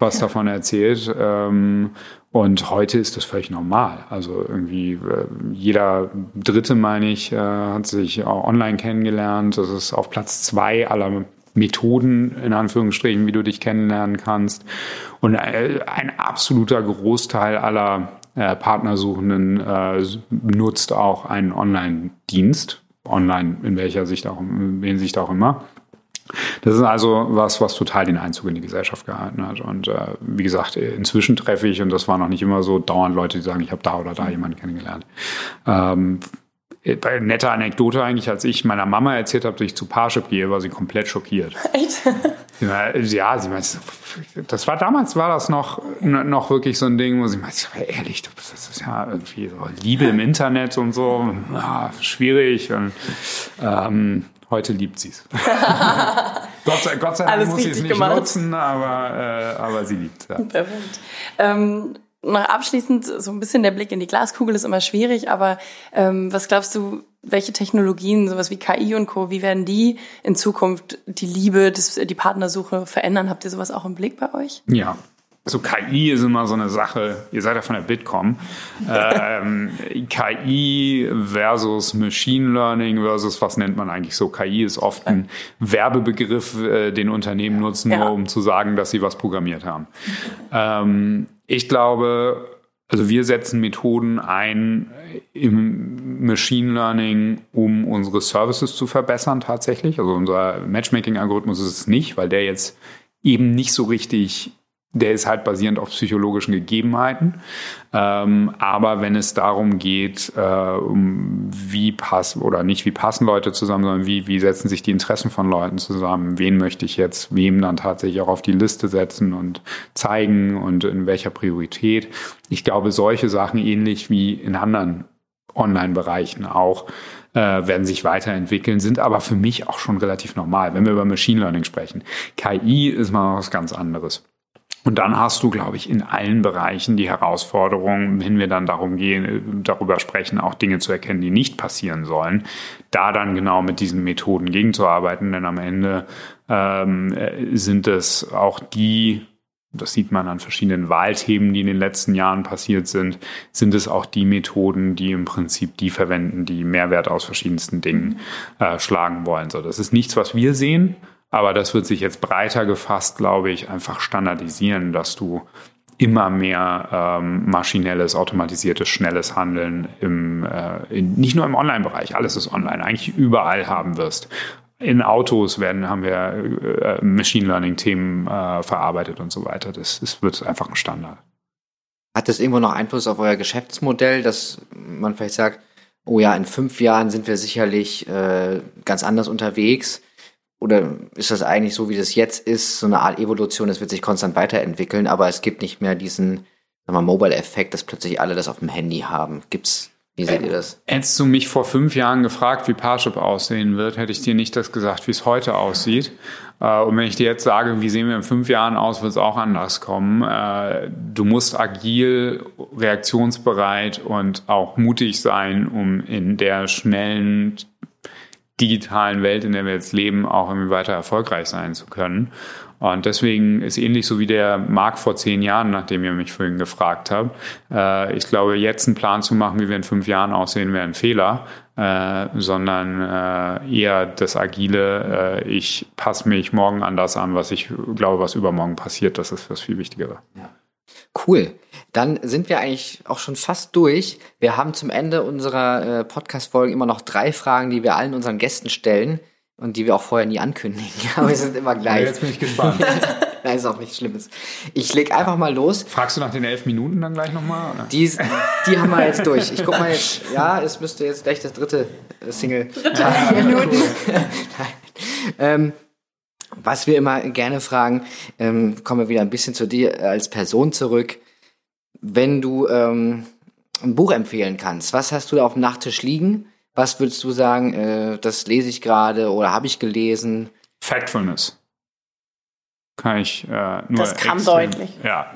was ja. davon erzählt. Ähm, und heute ist das völlig normal. Also irgendwie äh, jeder Dritte, meine ich, äh, hat sich online kennengelernt. Das ist auf Platz zwei aller Methoden, in Anführungsstrichen, wie du dich kennenlernen kannst. Und äh, ein absoluter Großteil aller Partnersuchenden nutzt auch einen Online-Dienst. Online in welcher Sicht auch, in Hinsicht auch immer. Das ist also was, was total den Einzug in die Gesellschaft gehalten hat. Und äh, wie gesagt, inzwischen treffe ich, und das war noch nicht immer so, dauernd Leute, die sagen, ich habe da oder da jemanden kennengelernt. Ähm, äh, nette Anekdote eigentlich, als ich meiner Mama erzählt habe, dass ich zu Parship gehe, war sie komplett schockiert. (laughs) Echt? Ja, sie meint, das war damals war das noch, noch wirklich so ein Ding, wo sie meint, ehrlich, das ist ja irgendwie so Liebe im Internet und so, ja, schwierig. Und, ähm, heute liebt sie es. (laughs) (laughs) Gott, Gott, sei Dank muss sie es nicht gemacht. nutzen, aber, äh, aber sie liebt es. Ja. Perfekt. Ähm, noch abschließend, so ein bisschen der Blick in die Glaskugel ist immer schwierig, aber ähm, was glaubst du, welche Technologien, sowas wie KI und Co., wie werden die in Zukunft die Liebe, das, die Partnersuche verändern? Habt ihr sowas auch im Blick bei euch? Ja, so KI ist immer so eine Sache, ihr seid ja von der Bitkom. ähm, KI versus Machine Learning versus was nennt man eigentlich so? KI ist oft ein Werbebegriff, äh, den Unternehmen nutzen, nur um zu sagen, dass sie was programmiert haben. Ähm, ich glaube, also wir setzen Methoden ein im Machine Learning, um unsere Services zu verbessern tatsächlich. Also unser Matchmaking-Algorithmus ist es nicht, weil der jetzt eben nicht so richtig der ist halt basierend auf psychologischen Gegebenheiten. Ähm, aber wenn es darum geht, äh, um wie passen oder nicht wie passen Leute zusammen, sondern wie, wie setzen sich die Interessen von Leuten zusammen, wen möchte ich jetzt wem dann tatsächlich auch auf die Liste setzen und zeigen und in welcher Priorität. Ich glaube, solche Sachen ähnlich wie in anderen Online-Bereichen auch äh, werden sich weiterentwickeln, sind aber für mich auch schon relativ normal, wenn wir über Machine Learning sprechen. KI ist mal was ganz anderes. Und dann hast du, glaube ich, in allen Bereichen die Herausforderung, wenn wir dann darum gehen, darüber sprechen, auch Dinge zu erkennen, die nicht passieren sollen, da dann genau mit diesen Methoden gegenzuarbeiten. Denn am Ende ähm, sind es auch die, das sieht man an verschiedenen Wahlthemen, die in den letzten Jahren passiert sind, sind es auch die Methoden, die im Prinzip die verwenden, die Mehrwert aus verschiedensten Dingen äh, schlagen wollen. So, das ist nichts, was wir sehen, aber das wird sich jetzt breiter gefasst, glaube ich, einfach standardisieren, dass du immer mehr ähm, maschinelles, automatisiertes, schnelles Handeln im, äh, in, nicht nur im Online-Bereich, alles ist online, eigentlich überall haben wirst. In Autos werden, haben wir äh, Machine Learning-Themen äh, verarbeitet und so weiter. Das, das wird einfach ein Standard. Hat das irgendwo noch Einfluss auf euer Geschäftsmodell, dass man vielleicht sagt, oh ja, in fünf Jahren sind wir sicherlich äh, ganz anders unterwegs? Oder ist das eigentlich so, wie das jetzt ist, so eine Art Evolution, es wird sich konstant weiterentwickeln, aber es gibt nicht mehr diesen Mobile-Effekt, dass plötzlich alle das auf dem Handy haben. Gibt's, wie seht ihr das? Hättest du mich vor fünf Jahren gefragt, wie Parship aussehen wird, hätte ich dir nicht das gesagt, wie es heute aussieht. Äh, und wenn ich dir jetzt sage, wie sehen wir in fünf Jahren aus, wird es auch anders kommen. Äh, du musst agil, reaktionsbereit und auch mutig sein, um in der schnellen digitalen Welt, in der wir jetzt leben, auch irgendwie weiter erfolgreich sein zu können. Und deswegen ist ähnlich so wie der Markt vor zehn Jahren, nachdem ihr mich vorhin gefragt habt. Äh, ich glaube, jetzt einen Plan zu machen, wie wir in fünf Jahren aussehen, wäre ein Fehler, äh, sondern äh, eher das Agile, äh, ich passe mich morgen an das an, was ich glaube, was übermorgen passiert. Das ist das viel Wichtigere. Ja. Cool. Dann sind wir eigentlich auch schon fast durch. Wir haben zum Ende unserer äh, Podcast-Folgen immer noch drei Fragen, die wir allen unseren Gästen stellen und die wir auch vorher nie ankündigen. (laughs) Aber wir sind immer gleich. Ja, jetzt bin ich gespannt. (laughs) Nein, ist auch nichts Schlimmes. Ich leg einfach mal los. Fragst du nach den elf Minuten dann gleich nochmal? Die, die haben wir jetzt durch. Ich guck mal jetzt. Ja, es müsste jetzt gleich das dritte äh, Single. Dritte ja, Minuten. (laughs) ähm, was wir immer gerne fragen, ähm, kommen wir wieder ein bisschen zu dir als Person zurück. Wenn du ähm, ein Buch empfehlen kannst, was hast du da auf dem Nachttisch liegen? Was würdest du sagen, äh, das lese ich gerade oder habe ich gelesen? Factfulness kann ich äh, nur. Das kam extrem, deutlich. Ja.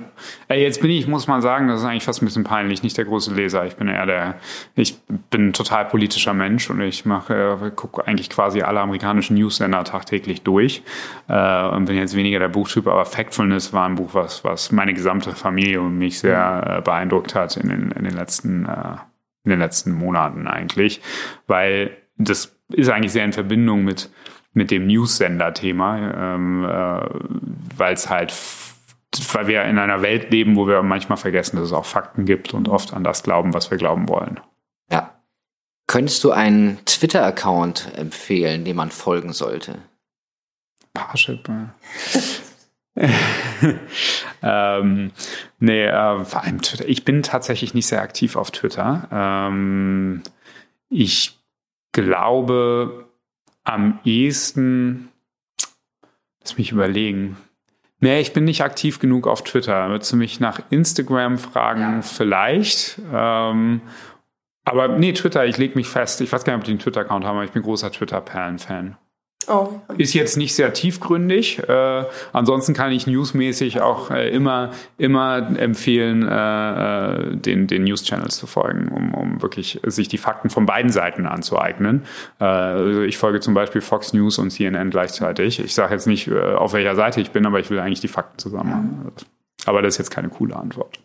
Äh, jetzt bin ich, muss man sagen, das ist eigentlich fast ein bisschen peinlich, nicht der große Leser. Ich bin eher der, ich bin ein total politischer Mensch und ich mache, äh, gucke eigentlich quasi alle amerikanischen Newsender tagtäglich durch äh, und bin jetzt weniger der Buchtyp, aber Factfulness war ein Buch, was, was meine gesamte Familie und mich sehr äh, beeindruckt hat in den, in den letzten, äh, in den letzten Monaten eigentlich, weil das ist eigentlich sehr in Verbindung mit mit dem News-Sender-Thema, ähm, äh, weil es halt, weil wir in einer Welt leben, wo wir manchmal vergessen, dass es auch Fakten gibt und oft an das glauben, was wir glauben wollen. Ja. Könntest du einen Twitter-Account empfehlen, dem man folgen sollte? Parship. (laughs) ähm, nee, äh, vor allem Twitter. Ich bin tatsächlich nicht sehr aktiv auf Twitter. Ähm, ich glaube, am ehesten, lass mich überlegen. Nee, ich bin nicht aktiv genug auf Twitter. Würdest du mich nach Instagram fragen? Ja. Vielleicht. Ähm, aber nee, Twitter, ich lege mich fest. Ich weiß gar nicht, ob die einen Twitter-Account haben, aber ich bin großer Twitter-Perlen-Fan. Oh. Ist jetzt nicht sehr tiefgründig. Äh, ansonsten kann ich newsmäßig auch äh, immer, immer empfehlen, äh, äh, den, den News-Channels zu folgen, um, um wirklich sich die Fakten von beiden Seiten anzueignen. Äh, also ich folge zum Beispiel Fox News und CNN gleichzeitig. Ich sage jetzt nicht, äh, auf welcher Seite ich bin, aber ich will eigentlich die Fakten zusammen haben. Aber das ist jetzt keine coole Antwort.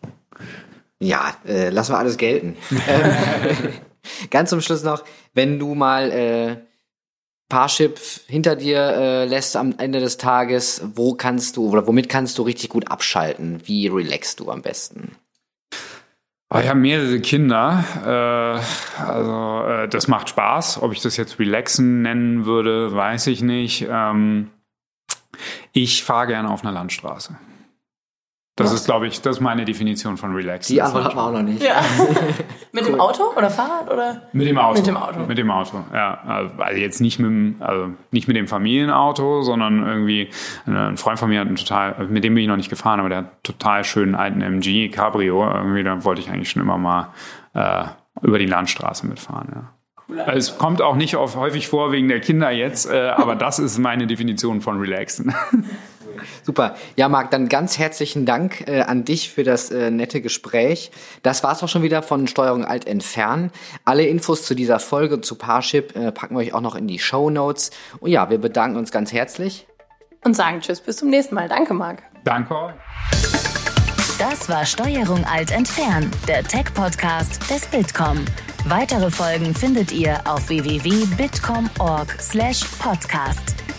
Ja, äh, lassen wir alles gelten. (laughs) Ähm, (laughs) ganz zum Schluss noch, wenn du mal äh, Parship hinter dir äh, lässt am Ende des Tages, wo kannst du oder womit kannst du richtig gut abschalten? Wie relaxst du am besten? Oh, ich habe mehrere Kinder, äh, also äh, das macht Spaß. Ob ich das jetzt relaxen nennen würde, weiß ich nicht. Ähm, ich fahre gerne auf einer Landstraße. Das ist, glaube ich, das ist meine Definition von relax. Die Antwort hat man auch noch nicht. Ja. (laughs) mit cool. dem Auto oder Fahrrad oder? Mit dem Auto. Mit dem Auto. Mit dem Auto, ja. Also jetzt nicht mit dem, also nicht mit dem Familienauto, sondern irgendwie ein Freund von mir hat einen total, mit dem bin ich noch nicht gefahren, aber der hat total schönen alten MG Cabrio. Irgendwie, da wollte ich eigentlich schon immer mal äh, über die Landstraße mitfahren, ja. Also es kommt auch nicht oft häufig vor wegen der Kinder jetzt, äh, aber das ist meine Definition von relaxen. (laughs) Super. Ja, Marc, dann ganz herzlichen Dank äh, an dich für das äh, nette Gespräch. Das war's auch schon wieder von Steuerung Alt entfernen. Alle Infos zu dieser Folge und zu Parship äh, packen wir euch auch noch in die Show Notes. Und ja, wir bedanken uns ganz herzlich. Und sagen Tschüss, bis zum nächsten Mal. Danke, Marc. Danke euch. Das war Steuerung Alt entfernen, der Tech-Podcast des Bitkom. Weitere Folgen findet ihr auf www.bitkom.org/podcast.